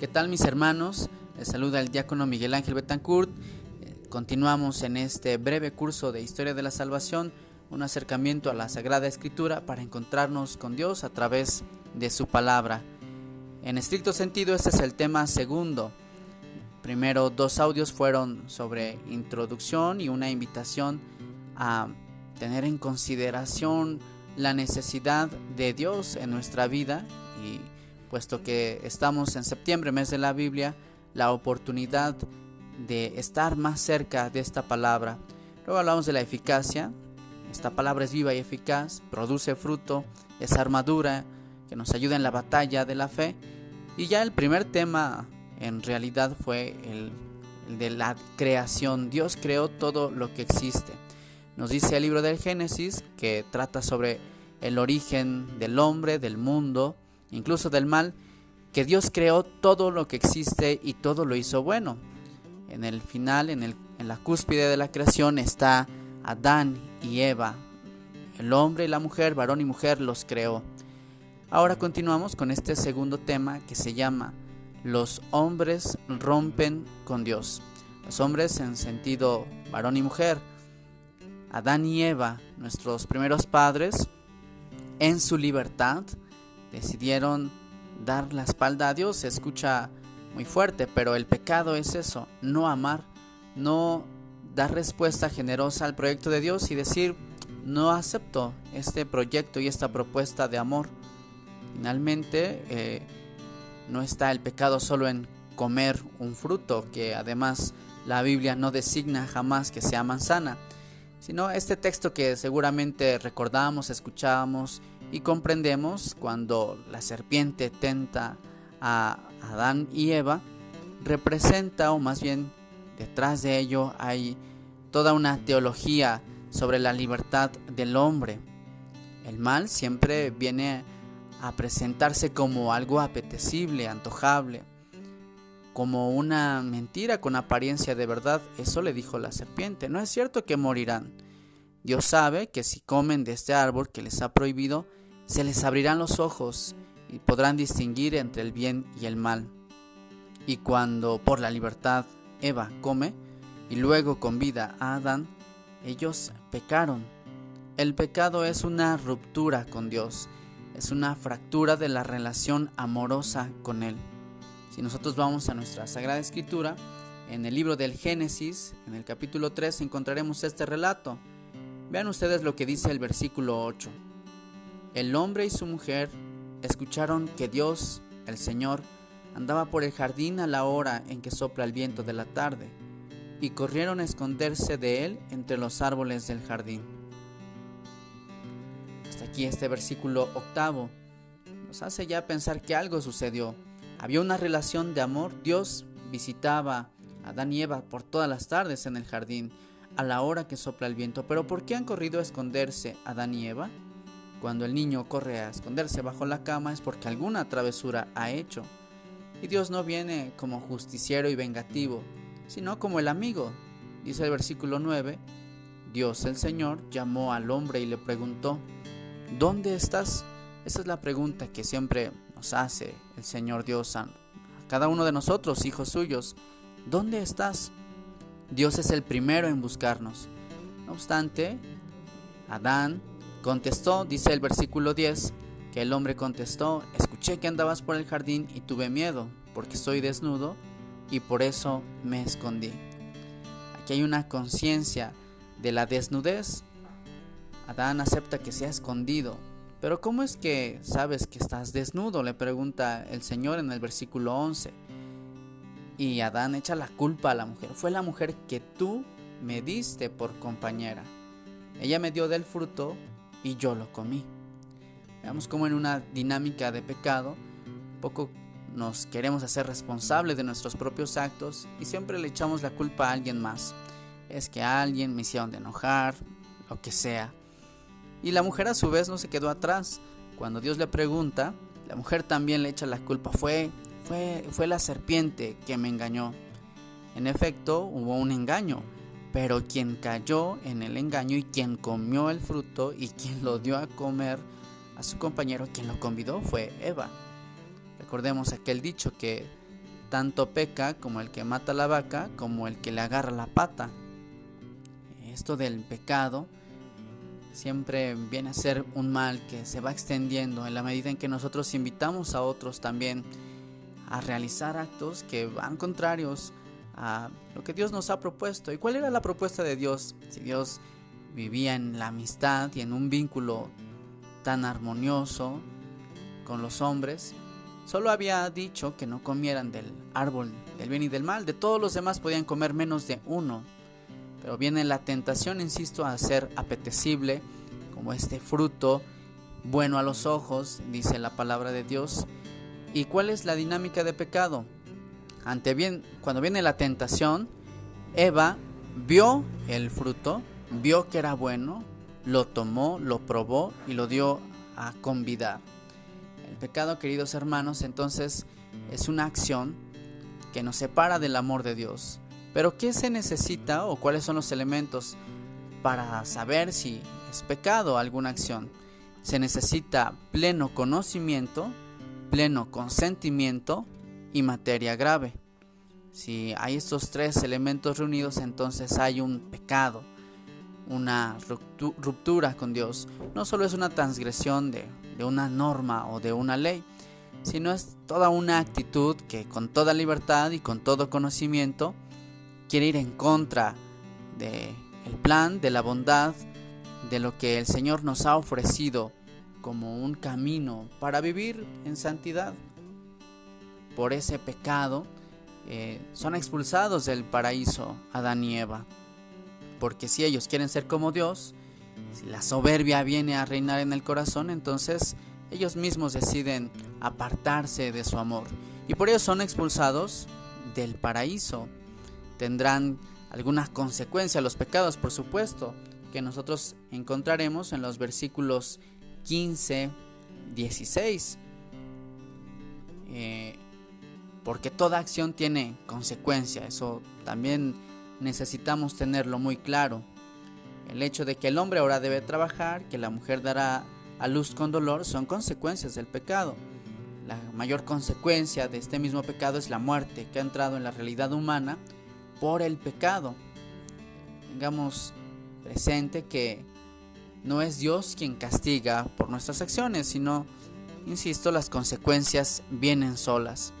¿Qué tal mis hermanos? Les saluda el diácono Miguel Ángel Betancourt. Continuamos en este breve curso de Historia de la Salvación, un acercamiento a la Sagrada Escritura para encontrarnos con Dios a través de su palabra. En estricto sentido, este es el tema segundo. Primero, dos audios fueron sobre introducción y una invitación a tener en consideración la necesidad de Dios en nuestra vida y puesto que estamos en septiembre, mes de la Biblia, la oportunidad de estar más cerca de esta palabra. Luego hablamos de la eficacia. Esta palabra es viva y eficaz, produce fruto, es armadura que nos ayuda en la batalla de la fe. Y ya el primer tema en realidad fue el, el de la creación. Dios creó todo lo que existe. Nos dice el libro del Génesis que trata sobre el origen del hombre, del mundo, incluso del mal, que Dios creó todo lo que existe y todo lo hizo bueno. En el final, en, el, en la cúspide de la creación está Adán y Eva. El hombre y la mujer, varón y mujer, los creó. Ahora continuamos con este segundo tema que se llama Los hombres rompen con Dios. Los hombres en sentido varón y mujer. Adán y Eva, nuestros primeros padres, en su libertad, decidieron dar la espalda a Dios. Se escucha muy fuerte, pero el pecado es eso, no amar, no dar respuesta generosa al proyecto de Dios y decir, no acepto este proyecto y esta propuesta de amor. Finalmente, eh, no está el pecado solo en comer un fruto, que además la Biblia no designa jamás que sea manzana, sino este texto que seguramente recordamos, escuchábamos y comprendemos cuando la serpiente tenta a Adán y Eva, representa, o más bien detrás de ello hay toda una teología sobre la libertad del hombre. El mal siempre viene a presentarse como algo apetecible, antojable, como una mentira con apariencia de verdad. Eso le dijo la serpiente. No es cierto que morirán. Dios sabe que si comen de este árbol que les ha prohibido, se les abrirán los ojos y podrán distinguir entre el bien y el mal. Y cuando por la libertad Eva come y luego convida a Adán, ellos pecaron. El pecado es una ruptura con Dios, es una fractura de la relación amorosa con Él. Si nosotros vamos a nuestra Sagrada Escritura, en el libro del Génesis, en el capítulo 3, encontraremos este relato. Vean ustedes lo que dice el versículo 8. El hombre y su mujer escucharon que Dios, el Señor, andaba por el jardín a la hora en que sopla el viento de la tarde, y corrieron a esconderse de él entre los árboles del jardín. Hasta aquí este versículo octavo nos hace ya pensar que algo sucedió. Había una relación de amor, Dios visitaba a Adán y Eva por todas las tardes en el jardín, a la hora que sopla el viento. Pero ¿por qué han corrido a esconderse Adán y Eva? Cuando el niño corre a esconderse bajo la cama es porque alguna travesura ha hecho. Y Dios no viene como justiciero y vengativo, sino como el amigo. Dice el versículo 9, Dios el Señor llamó al hombre y le preguntó, ¿dónde estás? Esa es la pregunta que siempre nos hace el Señor Dios a cada uno de nosotros, hijos suyos. ¿Dónde estás? Dios es el primero en buscarnos. No obstante, Adán Contestó, dice el versículo 10, que el hombre contestó, escuché que andabas por el jardín y tuve miedo, porque soy desnudo y por eso me escondí. Aquí hay una conciencia de la desnudez. Adán acepta que se ha escondido. Pero ¿cómo es que sabes que estás desnudo? Le pregunta el Señor en el versículo 11. Y Adán echa la culpa a la mujer. Fue la mujer que tú me diste por compañera. Ella me dio del fruto y yo lo comí. Veamos cómo en una dinámica de pecado, poco nos queremos hacer responsables de nuestros propios actos y siempre le echamos la culpa a alguien más. Es que a alguien me hicieron de enojar, lo que sea. Y la mujer a su vez no se quedó atrás. Cuando Dios le pregunta, la mujer también le echa la culpa. Fue, fue, fue la serpiente que me engañó. En efecto, hubo un engaño. Pero quien cayó en el engaño y quien comió el fruto y quien lo dio a comer a su compañero, quien lo convidó fue Eva. Recordemos aquel dicho que tanto peca como el que mata la vaca, como el que le agarra la pata. Esto del pecado siempre viene a ser un mal que se va extendiendo en la medida en que nosotros invitamos a otros también a realizar actos que van contrarios a lo que Dios nos ha propuesto. ¿Y cuál era la propuesta de Dios? Si Dios vivía en la amistad y en un vínculo tan armonioso con los hombres, solo había dicho que no comieran del árbol del bien y del mal. De todos los demás podían comer menos de uno. Pero viene la tentación, insisto, a ser apetecible como este fruto bueno a los ojos, dice la palabra de Dios. ¿Y cuál es la dinámica de pecado? Ante bien, cuando viene la tentación, Eva vio el fruto, vio que era bueno, lo tomó, lo probó y lo dio a convidar. El pecado, queridos hermanos, entonces es una acción que nos separa del amor de Dios. Pero ¿qué se necesita o cuáles son los elementos para saber si es pecado alguna acción? Se necesita pleno conocimiento, pleno consentimiento y materia grave. Si hay estos tres elementos reunidos, entonces hay un pecado, una ruptura con Dios. No solo es una transgresión de, de una norma o de una ley, sino es toda una actitud que con toda libertad y con todo conocimiento quiere ir en contra de el plan, de la bondad, de lo que el Señor nos ha ofrecido como un camino para vivir en santidad. Por ese pecado eh, son expulsados del paraíso Adán y Eva. Porque si ellos quieren ser como Dios, si la soberbia viene a reinar en el corazón, entonces ellos mismos deciden apartarse de su amor. Y por ello son expulsados del paraíso tendrán algunas consecuencias los pecados, por supuesto, que nosotros encontraremos en los versículos 15, 16. Eh, porque toda acción tiene consecuencia, eso también necesitamos tenerlo muy claro. El hecho de que el hombre ahora debe trabajar, que la mujer dará a luz con dolor, son consecuencias del pecado. La mayor consecuencia de este mismo pecado es la muerte que ha entrado en la realidad humana por el pecado. Tengamos presente que no es Dios quien castiga por nuestras acciones, sino, insisto, las consecuencias vienen solas.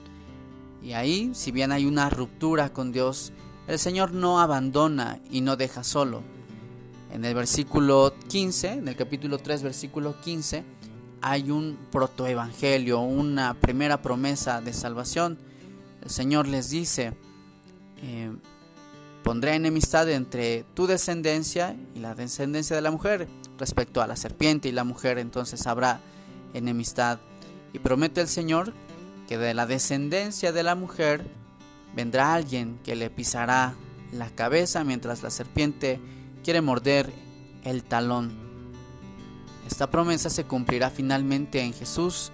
Y ahí, si bien hay una ruptura con Dios, el Señor no abandona y no deja solo. En el versículo 15, en el capítulo 3, versículo 15, hay un protoevangelio, una primera promesa de salvación. El Señor les dice, eh, pondré enemistad entre tu descendencia y la descendencia de la mujer. Respecto a la serpiente y la mujer, entonces habrá enemistad. Y promete el Señor que de la descendencia de la mujer vendrá alguien que le pisará la cabeza mientras la serpiente quiere morder el talón. Esta promesa se cumplirá finalmente en Jesús,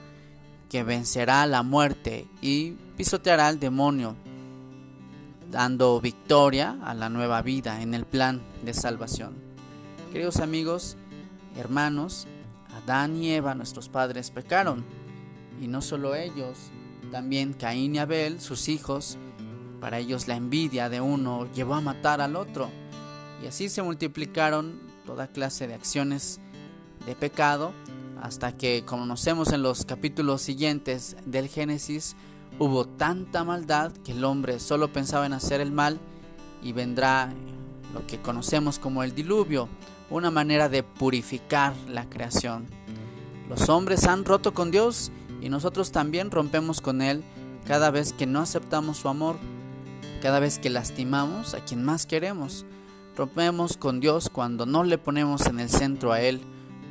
que vencerá la muerte y pisoteará al demonio dando victoria a la nueva vida en el plan de salvación. Queridos amigos, hermanos, Adán y Eva, nuestros padres, pecaron. Y no solo ellos, también Caín y Abel, sus hijos, para ellos la envidia de uno llevó a matar al otro. Y así se multiplicaron toda clase de acciones de pecado, hasta que, como conocemos en los capítulos siguientes del Génesis, Hubo tanta maldad que el hombre solo pensaba en hacer el mal y vendrá lo que conocemos como el diluvio, una manera de purificar la creación. Los hombres han roto con Dios y nosotros también rompemos con Él cada vez que no aceptamos su amor, cada vez que lastimamos a quien más queremos. Rompemos con Dios cuando no le ponemos en el centro a Él,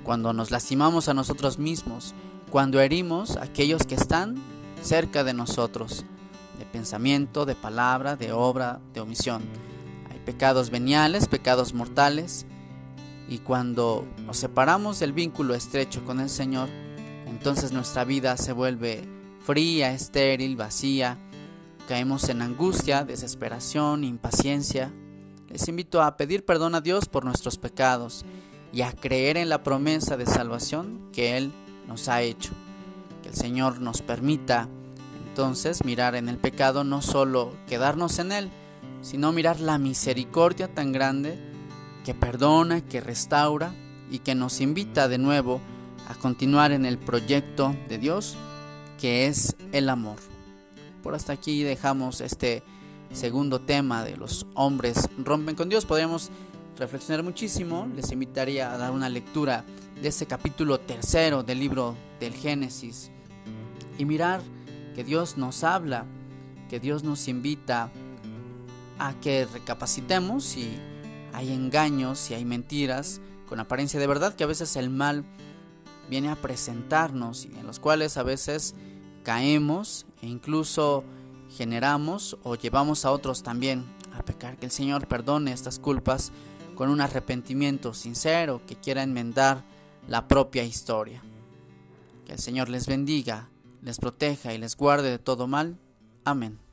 cuando nos lastimamos a nosotros mismos, cuando herimos a aquellos que están cerca de nosotros, de pensamiento, de palabra, de obra, de omisión. Hay pecados veniales, pecados mortales, y cuando nos separamos del vínculo estrecho con el Señor, entonces nuestra vida se vuelve fría, estéril, vacía, caemos en angustia, desesperación, impaciencia. Les invito a pedir perdón a Dios por nuestros pecados y a creer en la promesa de salvación que Él nos ha hecho. Que el Señor nos permita entonces mirar en el pecado no solo quedarnos en él, sino mirar la misericordia tan grande que perdona, que restaura y que nos invita de nuevo a continuar en el proyecto de Dios, que es el amor. Por hasta aquí dejamos este segundo tema de los hombres rompen con Dios. Podríamos reflexionar muchísimo. Les invitaría a dar una lectura de este capítulo tercero del libro del Génesis y mirar que Dios nos habla, que Dios nos invita a que recapacitemos si hay engaños, si hay mentiras con apariencia de verdad, que a veces el mal viene a presentarnos y en los cuales a veces caemos e incluso generamos o llevamos a otros también a pecar. Que el Señor perdone estas culpas con un arrepentimiento sincero que quiera enmendar la propia historia. Que el Señor les bendiga, les proteja y les guarde de todo mal. Amén.